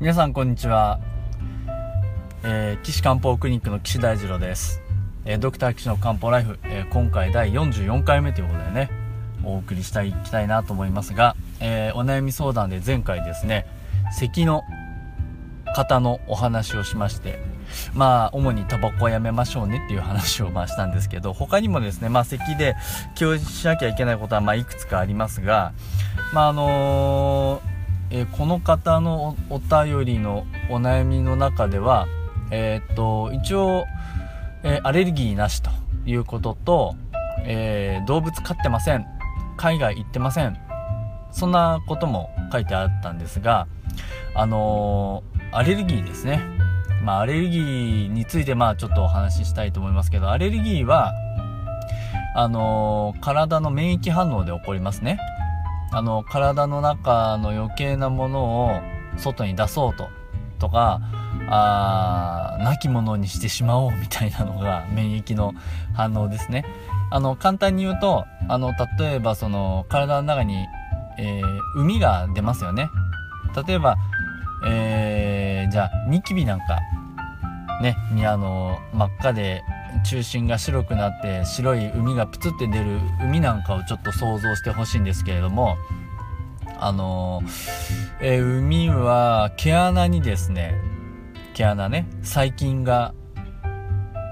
皆さんこんにちは、えー、岸漢方クリニックの岸大二郎です、えー、ドクター岸の漢方ライフ、えー、今回第44回目ということでねお送りしたいきたいなと思いますが、えお悩み相談で前回ですね咳の方のお話をしましてまあ主にタバコはやめましょうねっていう話をまあしたんですけど他にもですねまあ咳で気をしなきゃいけないことはまあいくつかありますがまああのーえー、この方のお便りのお悩みの中では、えー、っと、一応、えー、アレルギーなしということと、え動物飼ってません。海外行ってません。そんなことも書いてあったんですが、あのアレルギーですね。まあ、アレルギーについて、まあ、ちょっとお話ししたいと思いますけど、アレルギーは、あの体の免疫反応で起こりますね。あの体の中の余計なものを外に出そうととかあ亡き者にしてしまおうみたいなのが 免疫の反応ですね。あの簡単に言うとあの例えばその体の中に、えー、海が出ますよね。例えば、えー、じゃあニキビなんかねあの真っ赤で中心が白くなって白い海がプツって出る海なんかをちょっと想像してほしいんですけれどもあのえー、海は毛穴にですね毛穴ね細菌が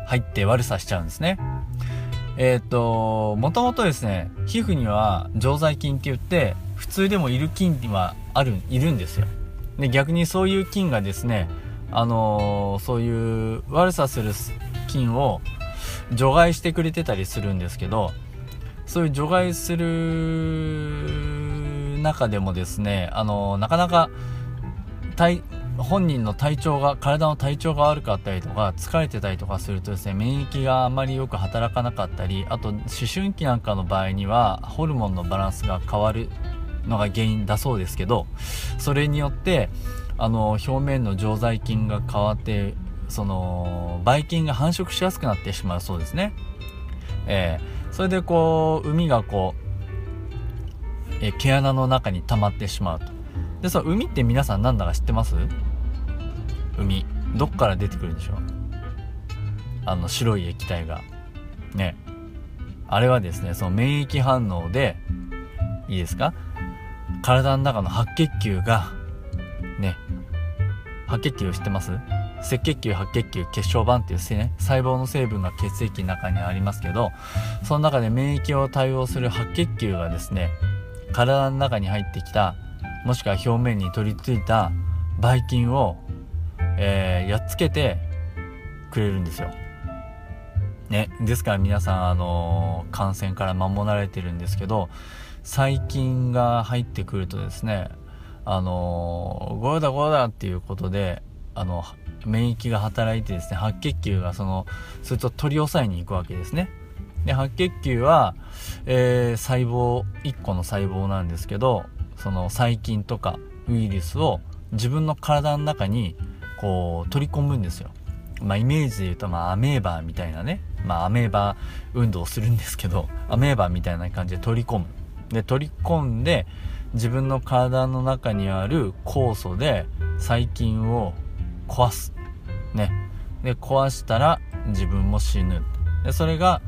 入って悪さしちゃうんですね。えっ、ー、ともともとですね皮膚には常在菌って言って普通でもいる菌はあるいるんですよ。で逆にそういう菌がですねあのー、そういう悪さする菌を除外してくれてたりするんですけどそういう除外する中でもですねあのなかなか体本人の体調が体の体調が悪かったりとか疲れてたりとかするとですね免疫があまりよく働かなかったりあと思春期なんかの場合にはホルモンのバランスが変わるのが原因だそうですけどそれによってあの表面の常在菌が変わってそのばい菌が繁殖しやすくなってしまうそうですね。えー、それでこう海がこう、えー、毛穴の中に溜まってしまうと。でその海って皆さん何だか知ってます？海。どっから出てくるんでしょう？あの白い液体が。ね。あれはですねその免疫反応でいいですか？体の中の白血球がね。白血球知ってます？赤血球白血球血小板っていう、ね、細胞の成分が血液の中にありますけどその中で免疫を対応する白血球がですね体の中に入ってきたもしくは表面に取り付いたばい菌を、えー、やっつけてくれるんですよ。ね、ですから皆さん、あのー、感染から守られてるんですけど細菌が入ってくるとですねあのー、ゴーだゴーだっていうことであの免疫が働いてですね白血球がそのそいつを取り押さえに行くわけですね。で白血球は、えー、細胞1個の細胞なんですけどその細菌とかウイルスを自分の体の中にこう取り込むんですよ。まあイメージで言うとまあアメーバーみたいなね。まあアメーバー運動をするんですけど アメーバーみたいな感じで取り込む。で取り込んで自分の体の中にある酵素で細菌を壊す。ね。で壊したら自分も死ぬ。でそれが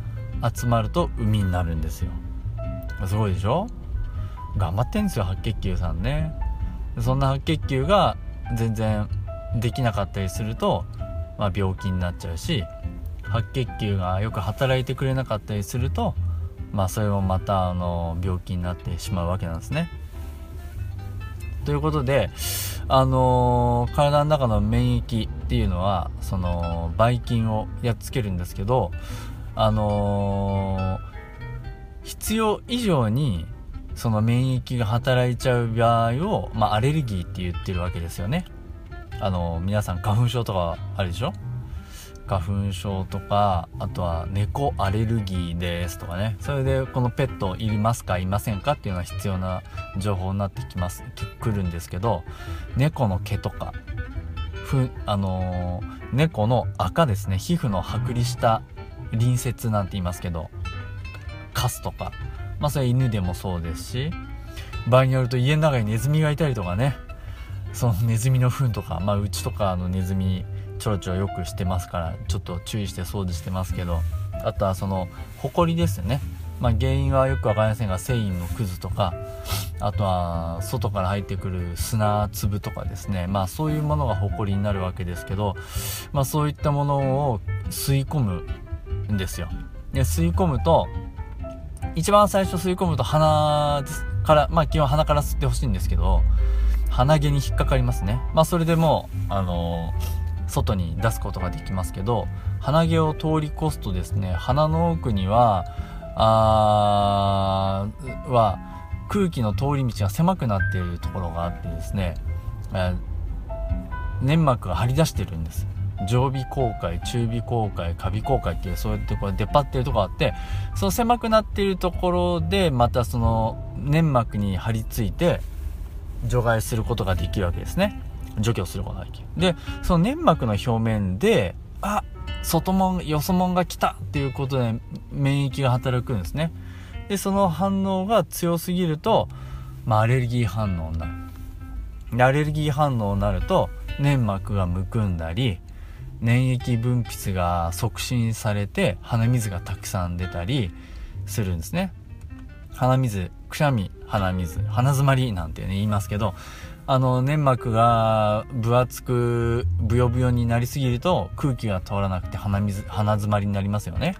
集まると海になるんですよ。すごいでしょ？頑張ってんですよ白血球さんね。そんな白血球が全然できなかったりすると、まあ、病気になっちゃうし白血球がよく働いてくれなかったりするとまあそれもまたあの病気になってしまうわけなんですね。ということであのー、体の中の免疫っていうのはそのばい菌をやっつけるんですけどあのー、必要以上にその免疫が働いちゃう場合を、まあ、アレルギーって言ってるわけですよね。あのー、皆さん花粉症とかあるでしょ？花粉症とかあとは猫アレルギーですとかね。それでこのペットいりますかいませんかっていうのは必要な情報になってきます。くるんですけど猫の毛とかふあのー、猫の赤ですね。皮膚の剥離した隣接なんて言いますけどカスとか。まあそれ犬でもそうですし場合によると家の中にネズミがいたりとかね。そのネズミの糞とかまあうちとかのネズミちょろちょろよくしてますからちょっと注意して掃除してますけどあとはそのホコリですよね。まあ、原因はよく分かりませんが繊維のくずとかあとは外から入ってくる砂粒とかですね。まあそういうものがホコリになるわけですけど、まあ、そういったものを吸い込むんですよ。で吸い込むと一番最初吸い込むと鼻からまあ基本鼻から吸ってほしいんですけど鼻毛に引っかかりますね。まあそれでもうあのー、外に出すことができますけど鼻毛を通り越すとですね鼻の奥にはあは空気の通り道が狭くなっているところがあってですね、え粘膜が張り出してるんです。常備口界中備口界下備口界っていうそういうところ出っ張ってるところがあってその狭くなっているところでまたその粘膜に張り付いて除外することができるわけですね。除去することができるでその粘膜の表面であ外門、よそ門が来たっていうことで免疫が働くんですね。で、その反応が強すぎると、まあ、アレルギー反応になる。アレルギー反応になると、粘膜がむくんだり、粘液分泌が促進されて鼻水がたくさん出たりするんですね。鼻水、くしゃみ、鼻水、鼻づまりなんてね言いますけど、あの、粘膜が分厚く、ブヨブヨになりすぎると空気が通らなくて鼻水、鼻詰まりになりますよね。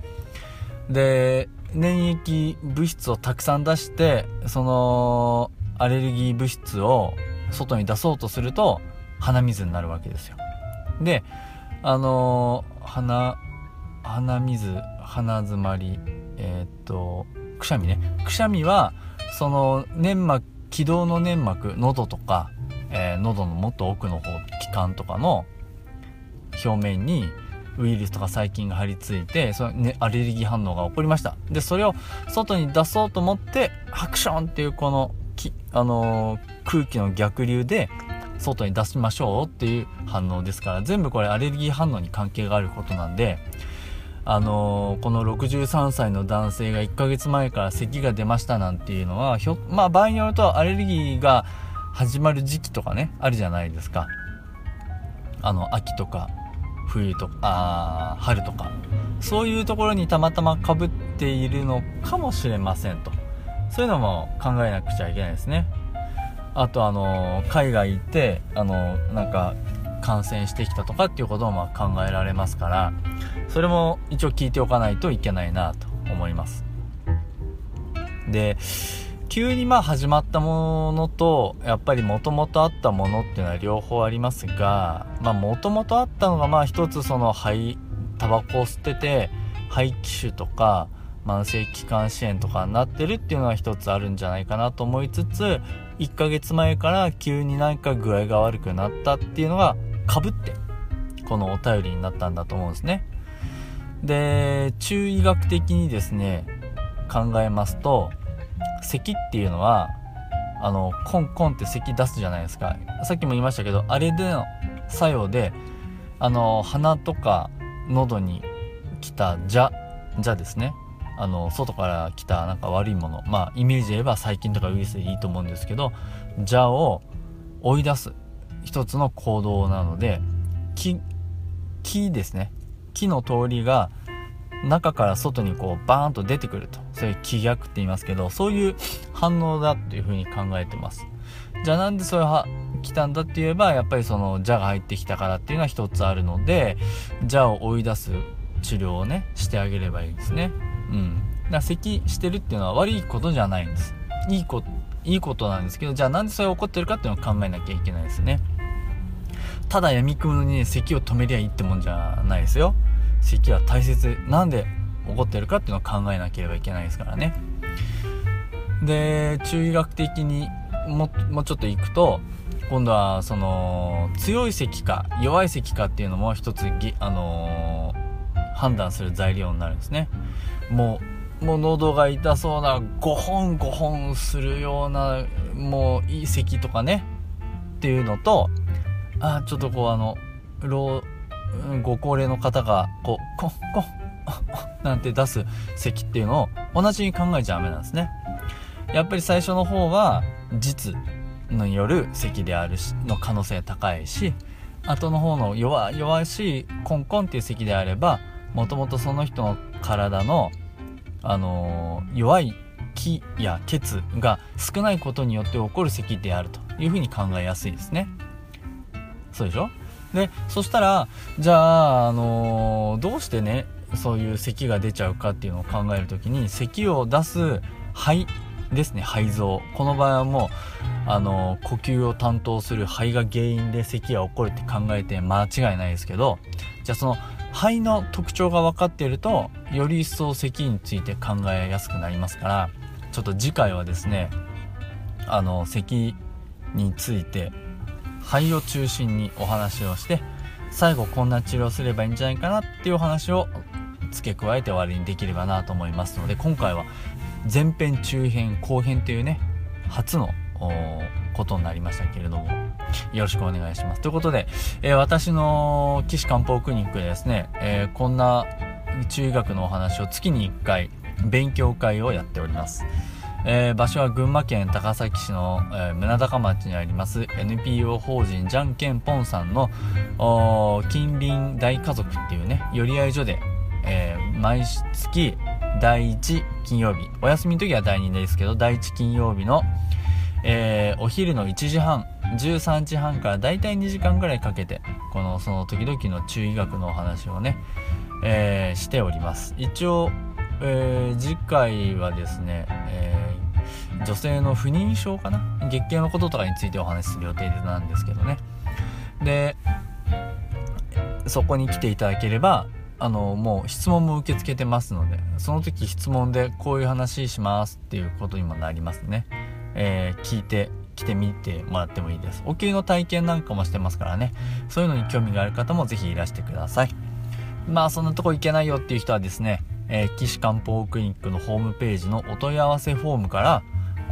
で、粘液物質をたくさん出して、その、アレルギー物質を外に出そうとすると、鼻水になるわけですよ。で、あの鼻、鼻水、鼻詰まり、えー、っと、くしゃみね。くしゃみは、その粘膜、気道の粘膜、喉とか、えー、喉のもっと奥の方気管とかの表面にウイルスとか細菌が張り付いてその、ね、アレルギー反応が起こりました。でそれを外に出そうと思ってハクションっていうこの、あのー、空気の逆流で外に出しましょうっていう反応ですから全部これアレルギー反応に関係があることなんであのー、この63歳の男性が1ヶ月前から咳が出ましたなんていうのはひょまあ場合によるとアレルギーが始まる時期とかねあるじゃないですか。あの秋とか冬とかあ春とか。そういうところにたまたまかぶっているのかもしれませんと。そういうのも考えなくちゃいけないですね。あとあの海外行ってあのなんか感染してきたとかっていうこともま考えられますからそれも一応聞いておかないといけないなと思います。で急にまあ始まったものとやっぱりもともとあったものっていうのは両方ありますがまあもともとあったのがまあ一つその肺タバコを吸ってて肺気腫とか慢性気管支炎とかになってるっていうのは一つあるんじゃないかなと思いつつ1ヶ月前から急になんか具合が悪くなったっていうのがかぶってこのお便りになったんだと思うんですね。で中医学的にですね考えますと咳っていうのはあのコンコンって咳出すじゃないですか。さっきも言いましたけどあれでの作用であの鼻とか喉に来た蛇蛇ですね。あの外から来たなんか悪いもの。まあイメージで言えば細菌とかウイルスでいいと思うんですけど蛇を追い出す一つの行動なので木木ですね。木の通りが中から外にこうバーンと出てくると。そういう気逆って言いますけどそういう反応だっていうふうに考えてます。じゃあなんでそれは来たんだって言えばやっぱりその邪が入ってきたからっていうのは一つあるので邪を追い出す治療をねしてあげればいいんですね。うん。だから咳してるっていうのは悪いことじゃないんです。いいこといいことなんですけどじゃあなんでそれが起こってるかっていうのを考えなきゃいけないですね。ただ闇雲に、ね、咳を止めりゃいいってもんじゃないですよ。咳は大切なんで起こってるかっていうのを考えなければいけないですからね。で中医学的にももうちょっといくと今度はその強い咳か弱い咳かっていうのも一つあのー、判断する材料になるんですね。もうもう喉が痛そうな5本5本するようなもういい咳とかねっていうのとあちょっとこうあの老ご高齢の方がこうコンコンなんて出す咳っていうのを同じに考えちゃダメなんですねやっぱり最初の方は実による咳であるしの可能性高いし後の方の弱弱しいコンコンっていう咳であればもともとその人の体の、あのー、弱い気や血が少ないことによって起こる咳であるというふうに考えやすいですね。そうでしょ？でそしたらじゃあ、あのー、どうしてねそういう咳が出ちゃうかっていうのを考える時に咳を出す肺ですね肺臓。この場合はもうあの呼吸を担当する肺が原因で咳が起こるって考えて間違いないですけどじゃあその肺の特徴が分かっているとより一層咳について考えやすくなりますからちょっと次回はですねあの咳について肺を中心にお話をして最後こんな治療すればいいんじゃないかなっていうお話を付け加えて終わりにできればなと思いますので今回は前編中編後編というね初のことになりましたけれどもよろしくお願いします。ということで、えー、私の岸漢方クリニックでですね、えー、こんな中医学のお話を月に1回勉強会をやっております。えー、場所は群馬県高崎市の、えー、宗高町にあります NPO 法人じゃんけんぽんさんの近隣大家族っていうね寄り合い所で、えー、毎月第1金曜日お休みの時は第2ですけど第1金曜日の、えお昼の1時半13時半からだいたい2時間ぐらいかけてこのその時々の中医学のお話をね、えしております。一応えー、次回はですね、えー、女性の不妊症かな？月経のこととかについてお話しする予定なんですけどね。でそこに来ていただければあのもう質問も受け付けてますのでその時質問でこういう話しますっていうことにもなりますね、えー、聞いて来てみてもらってもいいです。お灸の体験なんかもしてますからね。そういうのに興味がある方も是非いらしてください。まあそんなとこ行けないよっていう人はですねえー、岸漢方クリニックのホームページのお問い合わせフォームから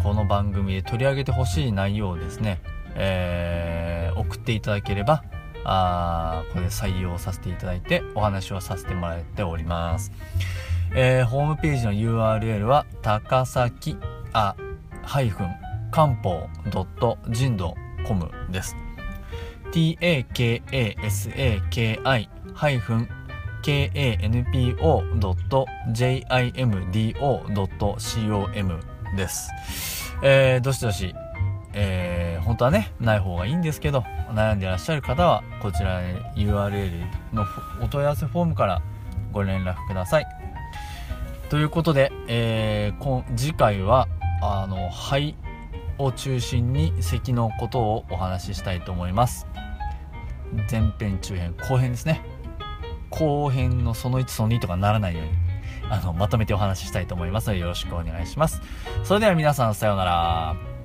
この番組で取り上げてほしい内容をですね、えー、送っていただければあこれで採用させていただいてお話をさせてもらっております、えー、ホームページの URL は高崎あハイフン漢方ドット人道コムです。Takasaki ハイフン kanpo.jimdo.com です。えー、どしどし、えー、本当はね、ない方がいいんですけど、悩んでいらっしゃる方は、こちら URL のお問い合わせフォームからご連絡ください。ということで、えー、次回は、あの、肺を中心に咳のことをお話ししたいと思います。前編、中編、後編ですね。後編のその1その2とかならないようにあのまとめてお話ししたいと思いますのでよろしくお願いします。それでは皆さんさようなら。